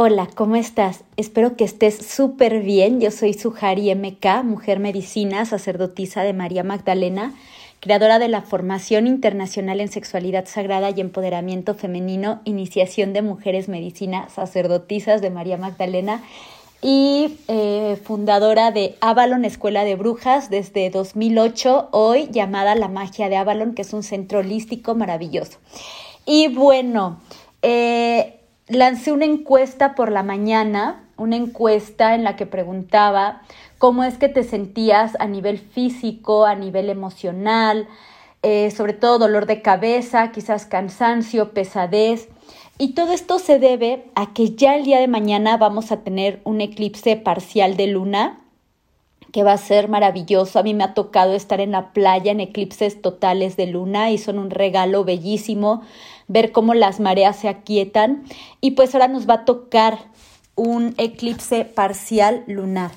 Hola, ¿cómo estás? Espero que estés súper bien. Yo soy Sujari MK, mujer medicina, sacerdotisa de María Magdalena, creadora de la Formación Internacional en Sexualidad Sagrada y Empoderamiento Femenino, Iniciación de Mujeres Medicina, sacerdotisas de María Magdalena y eh, fundadora de Avalon Escuela de Brujas desde 2008, hoy llamada La Magia de Avalon, que es un centro holístico maravilloso. Y bueno, eh, lancé una encuesta por la mañana, una encuesta en la que preguntaba cómo es que te sentías a nivel físico, a nivel emocional, eh, sobre todo dolor de cabeza, quizás cansancio, pesadez. Y todo esto se debe a que ya el día de mañana vamos a tener un eclipse parcial de luna que va a ser maravilloso. A mí me ha tocado estar en la playa en eclipses totales de luna y son un regalo bellísimo ver cómo las mareas se aquietan y pues ahora nos va a tocar un eclipse parcial lunar.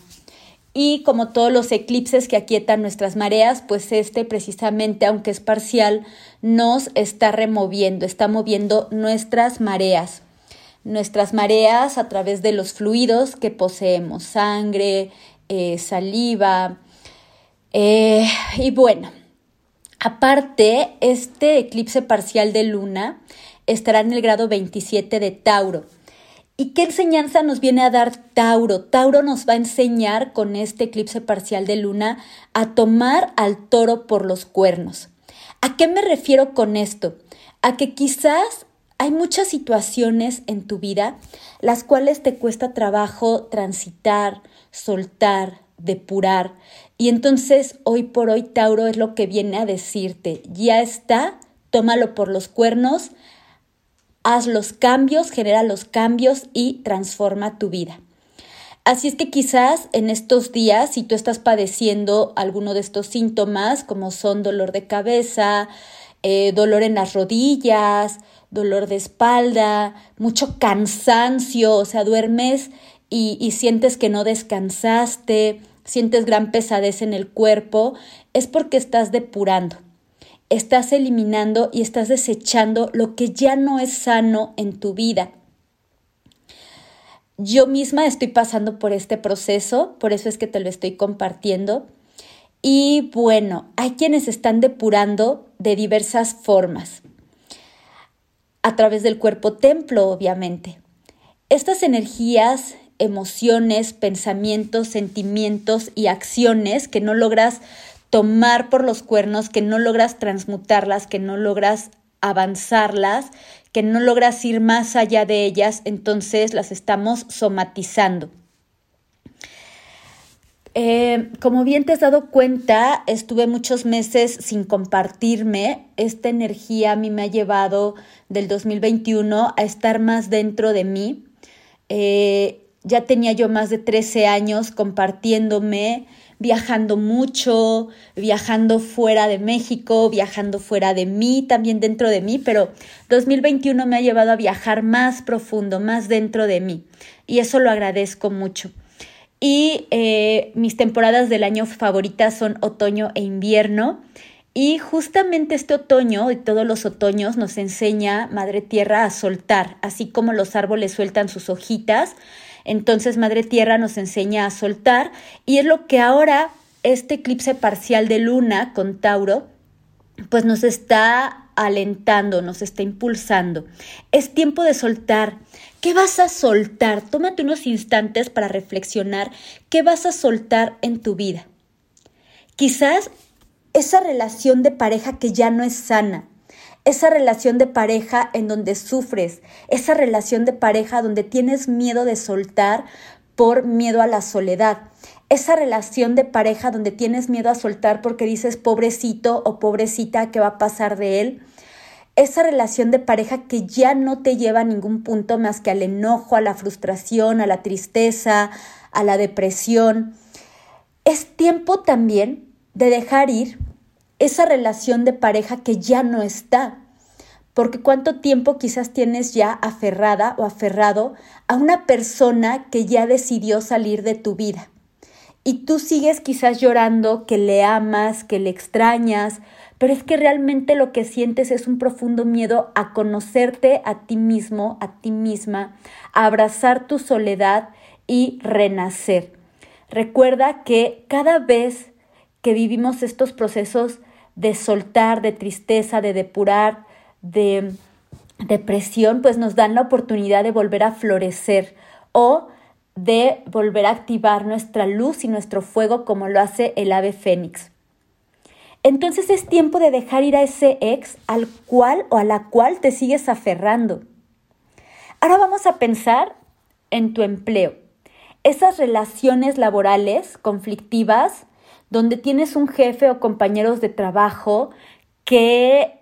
Y como todos los eclipses que aquietan nuestras mareas, pues este precisamente, aunque es parcial, nos está removiendo, está moviendo nuestras mareas. Nuestras mareas a través de los fluidos que poseemos, sangre, eh, saliva. Eh, y bueno, aparte, este eclipse parcial de luna estará en el grado 27 de Tauro. ¿Y qué enseñanza nos viene a dar Tauro? Tauro nos va a enseñar con este eclipse parcial de luna a tomar al toro por los cuernos. ¿A qué me refiero con esto? A que quizás hay muchas situaciones en tu vida las cuales te cuesta trabajo transitar, soltar, depurar. Y entonces hoy por hoy Tauro es lo que viene a decirte, ya está, tómalo por los cuernos, haz los cambios, genera los cambios y transforma tu vida. Así es que quizás en estos días, si tú estás padeciendo alguno de estos síntomas, como son dolor de cabeza, eh, dolor en las rodillas, dolor de espalda, mucho cansancio, o sea, duermes y, sientes que no descansaste, sientes gran pesadez en el cuerpo, es porque estás depurando estás eliminando y estás desechando lo que ya no es sano en tu vida. Yo misma estoy pasando por este proceso, por eso es que te lo estoy compartiendo. Y bueno, hay quienes están depurando de diversas formas. A través del cuerpo templo, obviamente. Estas energías emociones, pensamientos, sentimientos y acciones que no logras tomar por los cuernos, que no logras transmutarlas, que no logras avanzarlas, que no logras ir más allá de ellas, entonces las estamos somatizando. Eh, como bien te has dado cuenta, estuve muchos meses sin compartirme. Esta energía a mí me ha llevado del 2021 a estar más dentro de mí. Eh, ya tenía yo más de 13 años compartiéndome, viajando mucho, viajando fuera de México, viajando fuera de mí, también dentro de mí, pero 2021 me ha llevado a viajar más profundo, más dentro de mí. Y eso lo agradezco mucho. Y eh, mis temporadas del año favoritas son otoño e invierno. Y justamente este otoño y todos los otoños nos enseña Madre Tierra a soltar, así como los árboles sueltan sus hojitas entonces Madre Tierra nos enseña a soltar y es lo que ahora este eclipse parcial de luna con Tauro pues nos está alentando, nos está impulsando. Es tiempo de soltar. ¿Qué vas a soltar? Tómate unos instantes para reflexionar qué vas a soltar en tu vida. Quizás esa relación de pareja que ya no es sana, esa relación de pareja en donde sufres, esa relación de pareja donde tienes miedo de soltar por miedo a la soledad, esa relación de pareja donde tienes miedo a soltar porque dices pobrecito o pobrecita, ¿qué va a pasar de él? Esa relación de pareja que ya no te lleva a ningún punto más que al enojo, a la frustración, a la tristeza, a la depresión. Es tiempo también de dejar ir esa relación de pareja que ya no está. Porque cuánto tiempo quizás tienes ya aferrada o aferrado a una persona que ya decidió salir de tu vida. Y tú sigues quizás llorando que le amas, que le extrañas, pero es que realmente lo que sientes es un profundo miedo a conocerte a ti mismo, a ti misma, a abrazar tu soledad y renacer. Recuerda que cada vez que vivimos estos procesos de soltar, de tristeza, de depurar, de depresión, pues nos dan la oportunidad de volver a florecer o de volver a activar nuestra luz y nuestro fuego como lo hace el ave fénix. Entonces es tiempo de dejar ir a ese ex al cual o a la cual te sigues aferrando. Ahora vamos a pensar en tu empleo. Esas relaciones laborales conflictivas donde tienes un jefe o compañeros de trabajo que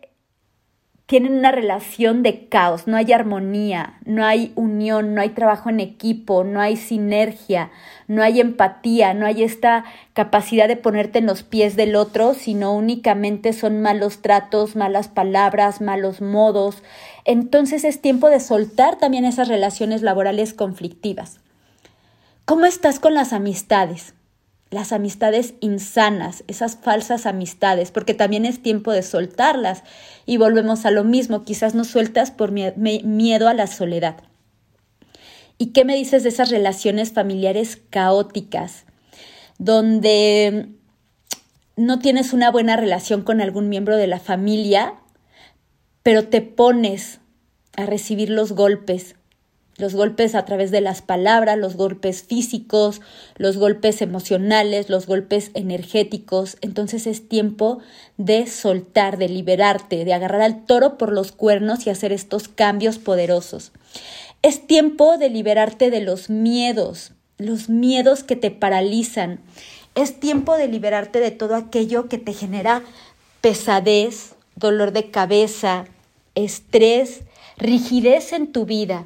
tienen una relación de caos, no hay armonía, no hay unión, no hay trabajo en equipo, no hay sinergia, no hay empatía, no hay esta capacidad de ponerte en los pies del otro, sino únicamente son malos tratos, malas palabras, malos modos. Entonces es tiempo de soltar también esas relaciones laborales conflictivas. ¿Cómo estás con las amistades? Las amistades insanas, esas falsas amistades, porque también es tiempo de soltarlas y volvemos a lo mismo, quizás no sueltas por miedo a la soledad. ¿Y qué me dices de esas relaciones familiares caóticas, donde no tienes una buena relación con algún miembro de la familia, pero te pones a recibir los golpes los golpes a través de las palabras, los golpes físicos, los golpes emocionales, los golpes energéticos. Entonces es tiempo de soltar, de liberarte, de agarrar al toro por los cuernos y hacer estos cambios poderosos. Es tiempo de liberarte de los miedos, los miedos que te paralizan. Es tiempo de liberarte de todo aquello que te genera pesadez, dolor de cabeza, estrés, rigidez en tu vida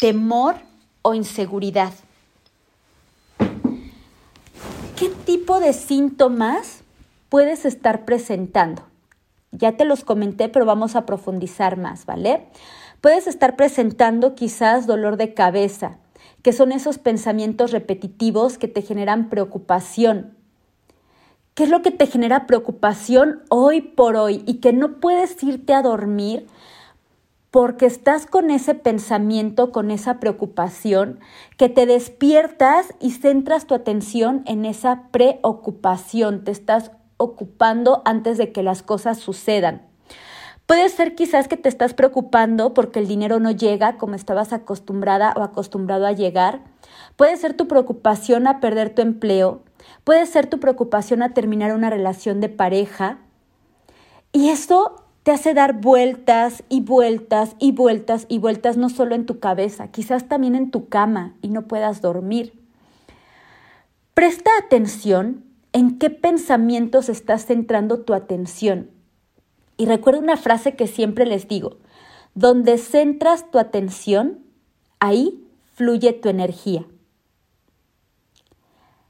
temor o inseguridad. ¿Qué tipo de síntomas puedes estar presentando? Ya te los comenté, pero vamos a profundizar más, ¿vale? Puedes estar presentando quizás dolor de cabeza, que son esos pensamientos repetitivos que te generan preocupación. ¿Qué es lo que te genera preocupación hoy por hoy y que no puedes irte a dormir porque estás con ese pensamiento, con esa preocupación, que te despiertas y centras tu atención en esa preocupación, te estás ocupando antes de que las cosas sucedan. Puede ser quizás que te estás preocupando porque el dinero no llega como estabas acostumbrada o acostumbrado a llegar. Puede ser tu preocupación a perder tu empleo. Puede ser tu preocupación a terminar una relación de pareja. Y eso te hace dar vueltas y vueltas y vueltas y vueltas, no solo en tu cabeza, quizás también en tu cama y no puedas dormir. Presta atención en qué pensamientos estás centrando tu atención. Y recuerda una frase que siempre les digo, donde centras tu atención, ahí fluye tu energía.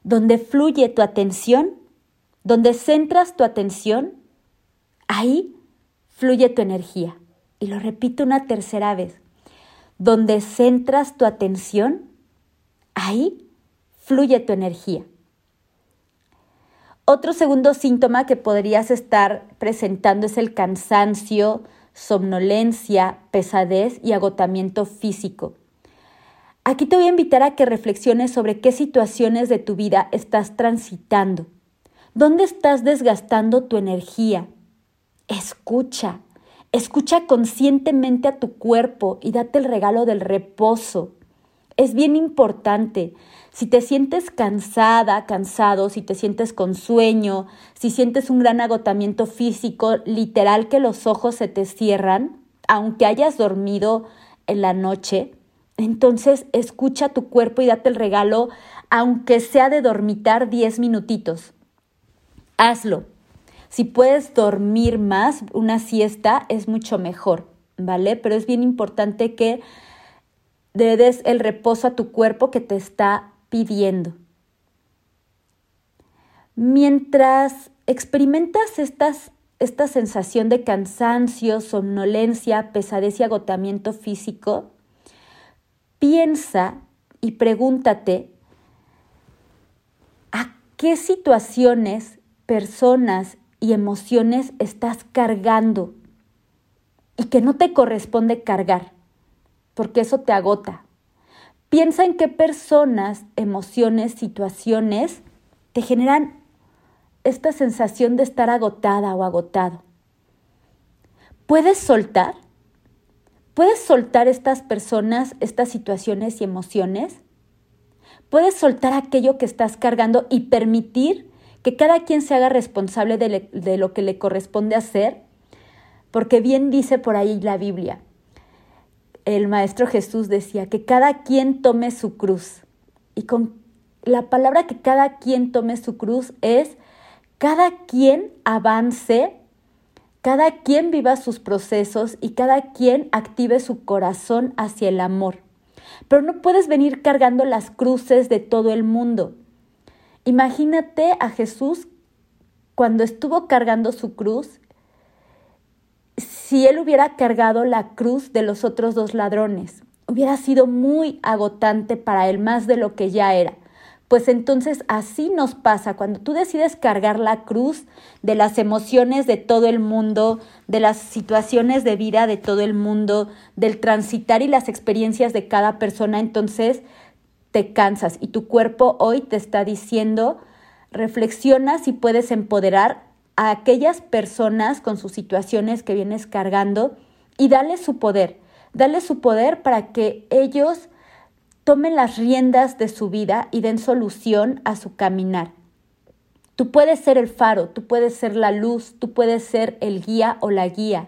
Donde fluye tu atención, donde centras tu atención, ahí fluye tu energía. Y lo repito una tercera vez. Donde centras tu atención, ahí fluye tu energía. Otro segundo síntoma que podrías estar presentando es el cansancio, somnolencia, pesadez y agotamiento físico. Aquí te voy a invitar a que reflexiones sobre qué situaciones de tu vida estás transitando. ¿Dónde estás desgastando tu energía? Escucha, escucha conscientemente a tu cuerpo y date el regalo del reposo. Es bien importante. Si te sientes cansada, cansado, si te sientes con sueño, si sientes un gran agotamiento físico, literal que los ojos se te cierran, aunque hayas dormido en la noche, entonces escucha tu cuerpo y date el regalo, aunque sea de dormitar 10 minutitos. Hazlo. Si puedes dormir más, una siesta es mucho mejor, ¿vale? Pero es bien importante que le des el reposo a tu cuerpo que te está pidiendo. Mientras experimentas estas, esta sensación de cansancio, somnolencia, pesadez y agotamiento físico, piensa y pregúntate, ¿a qué situaciones, personas y emociones estás cargando y que no te corresponde cargar, porque eso te agota. Piensa en qué personas, emociones, situaciones te generan esta sensación de estar agotada o agotado. ¿Puedes soltar? ¿Puedes soltar estas personas, estas situaciones y emociones? ¿Puedes soltar aquello que estás cargando y permitir que cada quien se haga responsable de, de lo que le corresponde hacer? Porque bien dice por ahí la Biblia, el Maestro Jesús decía que cada quien tome su cruz. Y con la palabra que cada quien tome su cruz es cada quien avance, cada quien viva sus procesos y cada quien active su corazón hacia el amor. Pero no puedes venir cargando las cruces de todo el mundo. Imagínate a Jesús cuando estuvo cargando su cruz, si él hubiera cargado la cruz de los otros dos ladrones, hubiera sido muy agotante para él, más de lo que ya era. Pues entonces así nos pasa cuando tú decides cargar la cruz de las emociones de todo el mundo, de las situaciones de vida de todo el mundo, del transitar y las experiencias de cada persona, entonces te cansas y tu cuerpo hoy te está diciendo, reflexiona si puedes empoderar a aquellas personas con sus situaciones que vienes cargando y dale su poder, dale su poder para que ellos tomen las riendas de su vida y den solución a su caminar. Tú puedes ser el faro, tú puedes ser la luz, tú puedes ser el guía o la guía.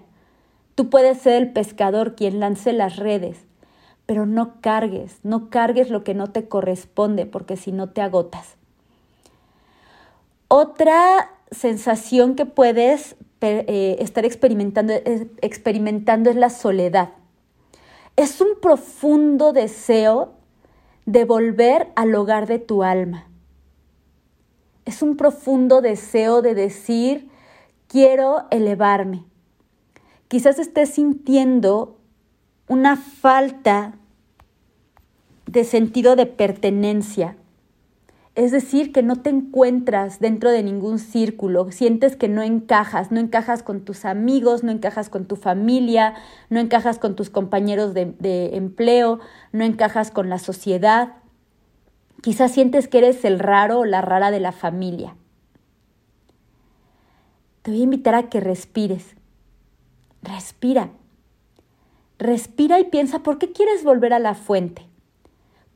Tú puedes ser el pescador quien lance las redes, pero no cargues, no cargues lo que no te corresponde porque si no te agotas. Otra sensación que puedes eh, estar experimentando experimentando es la soledad. Es un profundo deseo de volver al hogar de tu alma. Es un profundo deseo de decir, quiero elevarme. Quizás estés sintiendo una falta de sentido de pertenencia es decir, que no te encuentras dentro de ningún círculo, sientes que no encajas, no encajas con tus amigos, no encajas con tu familia, no encajas con tus compañeros de, empleo, no encajas con la sociedad. Quizás sientes que eres el raro o la rara de la familia. Te voy a invitar a que respires. Respira. Respira y piensa por qué quieres volver a la fuente.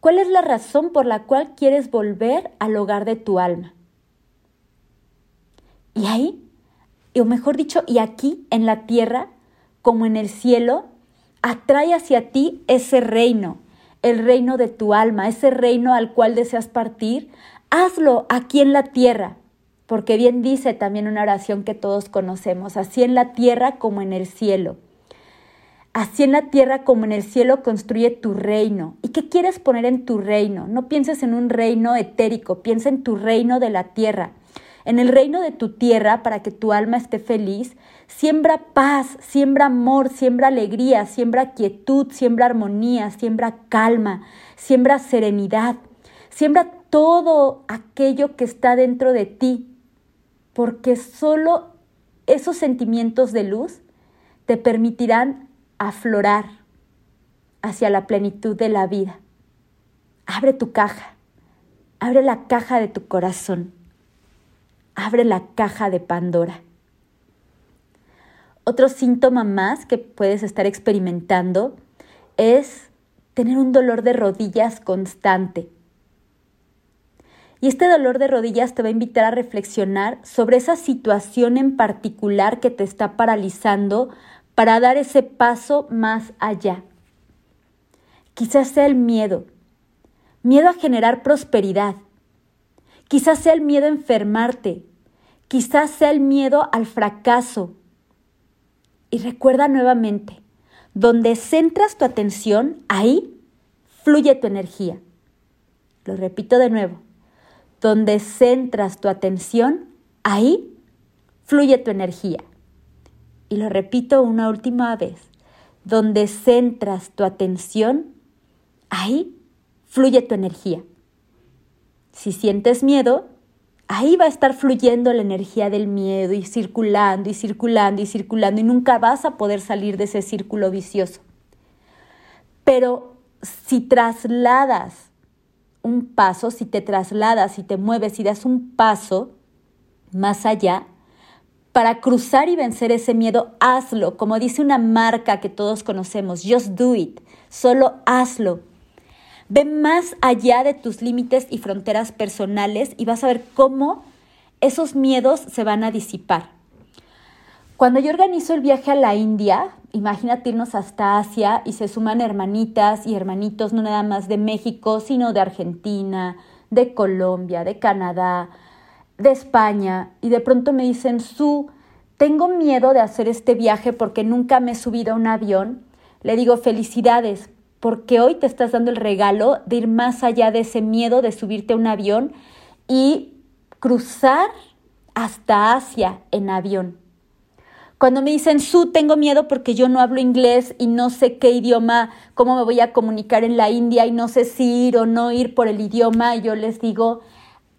¿Cuál es la razón por la cual quieres volver al hogar de tu alma? Y ahí, o mejor dicho, y aquí en la tierra, como en el cielo, atrae hacia ti ese reino, el reino de tu alma, ese reino al cual deseas partir. Hazlo aquí en la tierra, porque bien dice también una oración que todos conocemos, así en la tierra como en el cielo. Así en la tierra como en el cielo construye tu reino. ¿Y qué quieres poner en tu reino? No pienses en un reino etérico, piensa en tu reino de la tierra. En el reino de tu tierra, para que tu alma esté feliz, siembra paz, siembra amor, siembra alegría, siembra quietud, siembra armonía, siembra calma, siembra serenidad, siembra todo aquello que está dentro de ti, porque solo esos sentimientos de luz te permitirán aflorar hacia la plenitud de la vida. Abre tu caja, abre la caja de tu corazón, abre la caja de Pandora. Otro síntoma más que puedes estar experimentando es tener un dolor de rodillas constante. Y este dolor de rodillas te va a invitar a reflexionar sobre esa situación en particular que te está paralizando para dar ese paso más allá. Quizás sea el miedo, miedo a generar prosperidad, quizás sea el miedo a enfermarte, quizás sea el miedo al fracaso. Y recuerda nuevamente, donde centras tu atención, ahí fluye tu energía. Lo repito de nuevo, donde centras tu atención, ahí fluye tu energía y lo repito una última vez, donde centras tu atención, ahí fluye tu energía. Si sientes miedo, ahí va a estar fluyendo la energía del miedo y circulando y circulando y circulando y nunca vas a poder salir de ese círculo vicioso. Pero si trasladas un paso, si te trasladas, si te mueves, si das un paso más allá, para cruzar y vencer ese miedo, hazlo, como dice una marca que todos conocemos, just do it, solo hazlo. Ve más allá de tus límites y fronteras personales y vas a ver cómo esos miedos se van a disipar. Cuando yo organizo el viaje a la India, imagínate irnos hasta Asia y se suman hermanitas y hermanitos no nada más de México, sino de Argentina, de Colombia, de Canadá, de España, y de pronto me dicen, Su, tengo miedo de hacer este viaje porque nunca me he subido a un avión. Le digo, felicidades, porque hoy te estás dando el regalo de ir más allá de ese miedo de subirte a un avión y cruzar hasta Asia en avión. Cuando me dicen, Su, tengo miedo porque yo no hablo inglés y no sé qué idioma, cómo me voy a comunicar en la India y no sé si ir o no ir por el idioma, yo les digo,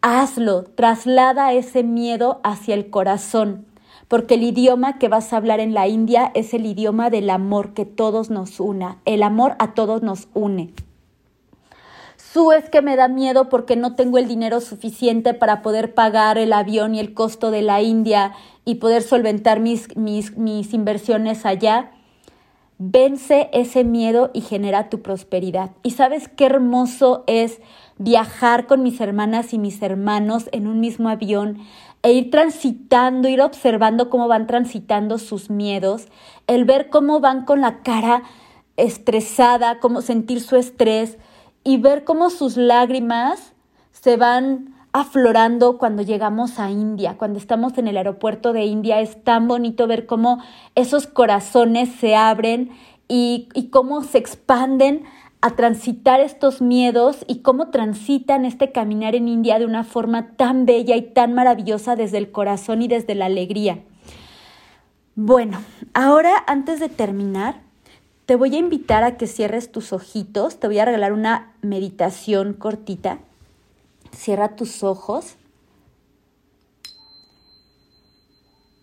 hazlo, traslada ese miedo hacia el corazón porque el idioma que vas a hablar en la India es el idioma del amor que todos nos una, el amor a todos nos une. Su es que me da miedo porque no tengo el dinero suficiente para poder pagar el avión y el costo de la India y poder solventar mis, mis, mis inversiones allá. Vence ese miedo y genera tu prosperidad. Y sabes qué hermoso es viajar con mis hermanas y mis hermanos en un mismo avión, e ir transitando, ir observando cómo van transitando sus miedos, el ver cómo van con la cara estresada, cómo sentir su estrés y ver cómo sus lágrimas se van aflorando cuando llegamos a India, cuando estamos en el aeropuerto de India. Es tan bonito ver cómo esos corazones se abren y, y cómo se expanden a transitar estos miedos y cómo transitan este caminar en India de una forma tan bella y tan maravillosa desde el corazón y desde la alegría. Bueno, ahora antes de terminar, te voy a invitar a que cierres tus ojitos, te voy a regalar una meditación cortita. Cierra tus ojos.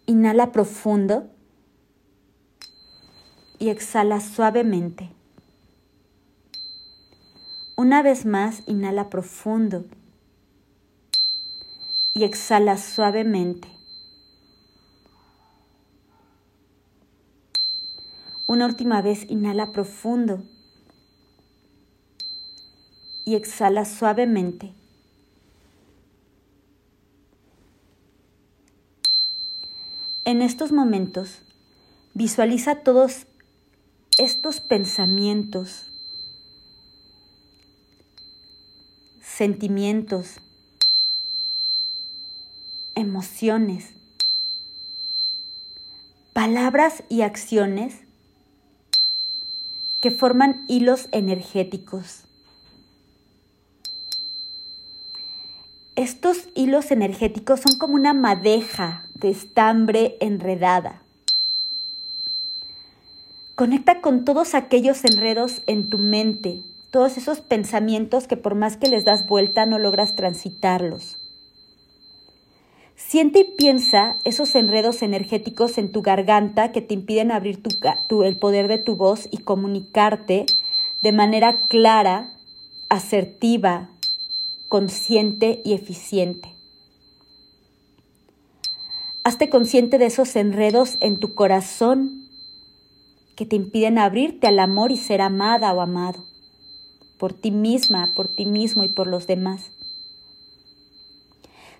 Inhala profundo y exhala suavemente. Una vez más, inhala profundo y exhala suavemente. Una última vez, inhala profundo y exhala suavemente. En estos momentos, visualiza todos estos pensamientos sentimientos, emociones, palabras y acciones que forman hilos energéticos. Estos hilos energéticos son como una madeja de estambre enredada. Conecta con todos aquellos enredos en tu mente, todos esos pensamientos que por más que les das vuelta no logras transitarlos. Siente y piensa esos enredos energéticos en tu garganta que te impiden abrir tu, el poder de tu voz y comunicarte de manera clara, asertiva, consciente y eficiente. Hazte consciente de esos enredos en tu corazón que te impiden abrirte al amor y ser amada o amado por ti misma, por ti mismo y por los demás.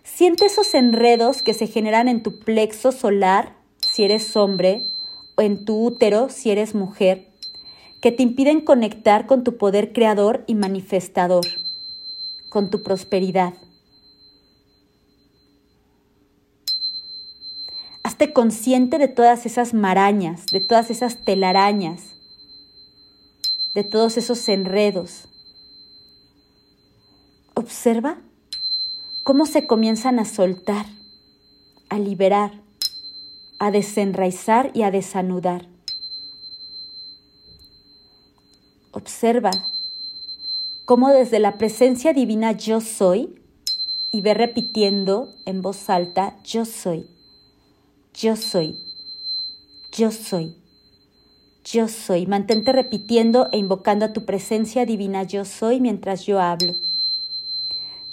Siente esos enredos que se generan en tu plexo solar, si eres hombre, o en tu útero, si eres mujer, que te impiden conectar con tu poder creador y manifestador, con tu prosperidad. Hazte consciente de todas esas marañas, de todas esas telarañas, de todos esos enredos. Observa cómo se comienzan a soltar, a liberar, a desenraizar y a desanudar. Observa cómo desde la presencia divina yo soy y ve repitiendo en voz alta, yo soy, yo soy, yo soy, yo soy. Mantente repitiendo e invocando a tu presencia divina yo soy mientras yo hablo.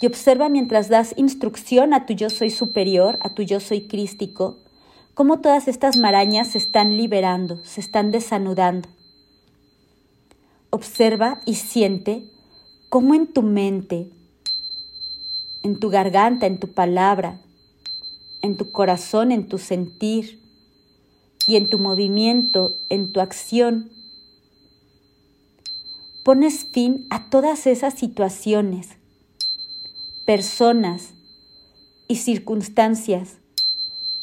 Y observa mientras das instrucción a tu yo soy superior, a tu yo soy crístico, cómo todas estas marañas se están liberando, se están desanudando. Observa y siente cómo en tu mente, en tu garganta, en tu palabra, en tu corazón, en tu sentir y en tu movimiento, en tu acción, pones fin a todas esas situaciones, personas y circunstancias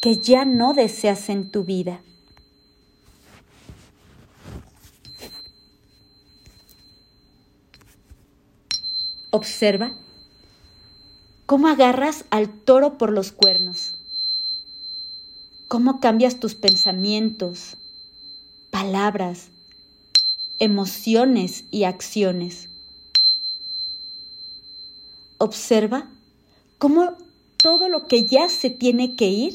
que ya no deseas en tu vida. Observa cómo agarras al toro por los cuernos, cómo cambias tus pensamientos, palabras, emociones y acciones. Observa cómo todo lo que ya se tiene que ir,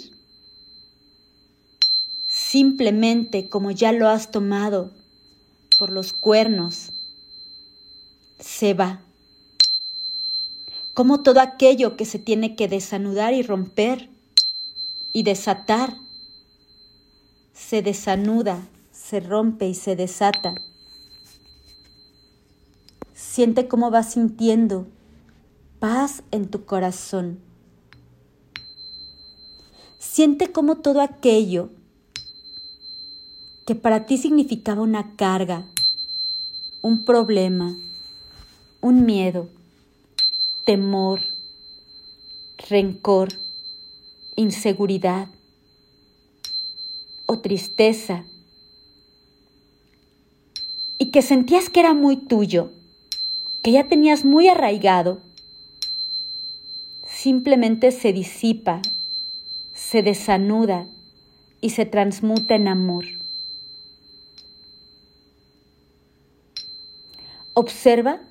simplemente como ya lo has tomado por los cuernos, se va como todo aquello que se tiene que desanudar y romper y desatar, se desanuda, se rompe y se desata. Siente cómo vas sintiendo paz en tu corazón. Siente cómo todo aquello que para ti significaba una carga, un problema, un miedo, temor, rencor, inseguridad o tristeza y que sentías que era muy tuyo, que ya tenías muy arraigado, simplemente se disipa, se desanuda y se transmuta en amor. Observa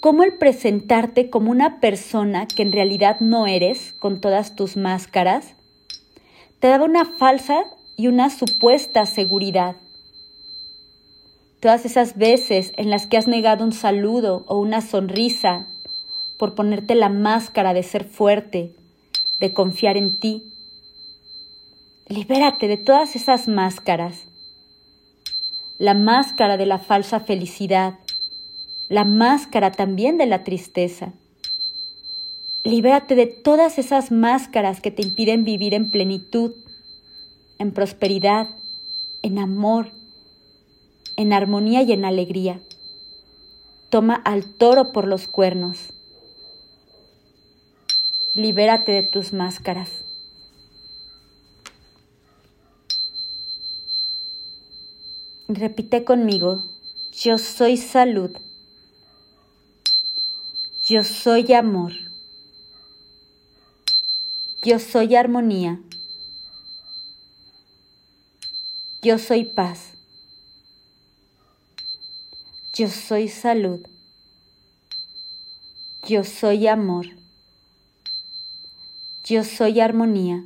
cómo el presentarte como una persona que en realidad no eres, con todas tus máscaras, te daba una falsa y una supuesta seguridad. Todas esas veces en las que has negado un saludo o una sonrisa por ponerte la máscara de ser fuerte, de confiar en ti. Libérate de todas esas máscaras. La máscara de la falsa felicidad, la máscara también de la tristeza. Libérate de todas esas máscaras que te impiden vivir en plenitud, en prosperidad, en amor, en armonía y en alegría. Toma al toro por los cuernos. Libérate de tus máscaras. Repite conmigo, yo soy salud. Yo soy amor. Yo soy armonía. Yo soy paz. Yo soy salud. Yo soy amor. Yo soy armonía.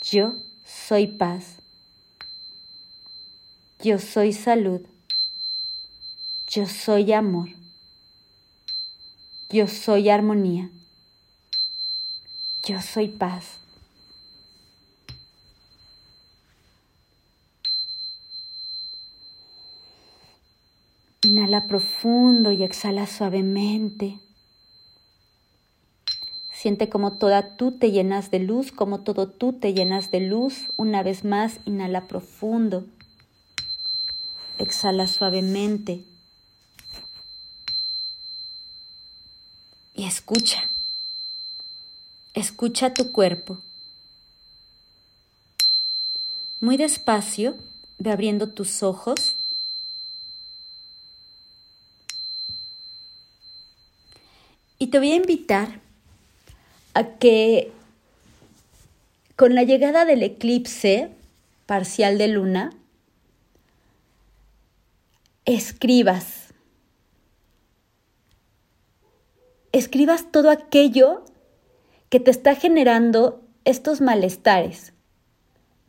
Yo soy paz. Yo soy salud. Yo soy amor. Yo soy armonía. Yo soy paz. Inhala profundo y exhala suavemente. Siente como toda tú te llenas de luz, como todo tú te llenas de luz. Una vez más, inhala profundo. Exhala suavemente. y escucha. Escucha tu cuerpo. Muy despacio, ve abriendo tus ojos. Y te voy a invitar a que con la llegada del eclipse parcial de luna, escribas escribas todo aquello que te está generando estos malestares.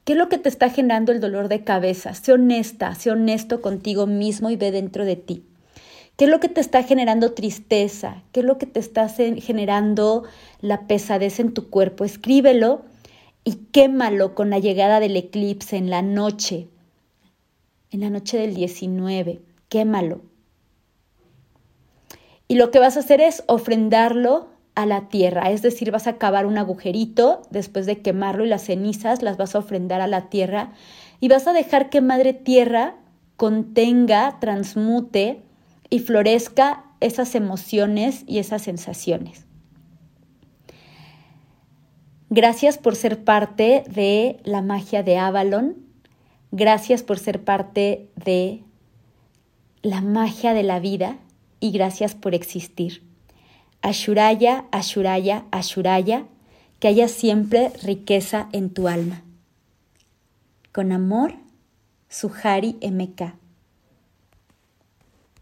¿Qué es lo que te está generando el dolor de cabeza? Sé honesta, sé honesto contigo mismo y ve dentro de ti. ¿Qué es lo que te está generando tristeza? ¿Qué es lo que te está generando la pesadez en tu cuerpo? Escríbelo y quémalo con la llegada del eclipse en la noche, en la noche del 19. Quémalo. Y lo que vas a hacer es ofrendarlo a la tierra, es decir, vas a cavar un agujerito después de quemarlo y las cenizas las vas a ofrendar a la tierra y vas a dejar que Madre Tierra contenga, transmute, y florezca esas emociones y esas sensaciones. Gracias por ser parte de la magia de Avalon. Gracias por ser parte de la magia de la vida y gracias por existir. Ashuraya, Ashuraya, Ashuraya, que haya siempre riqueza en tu alma. Con amor, Suhari MK.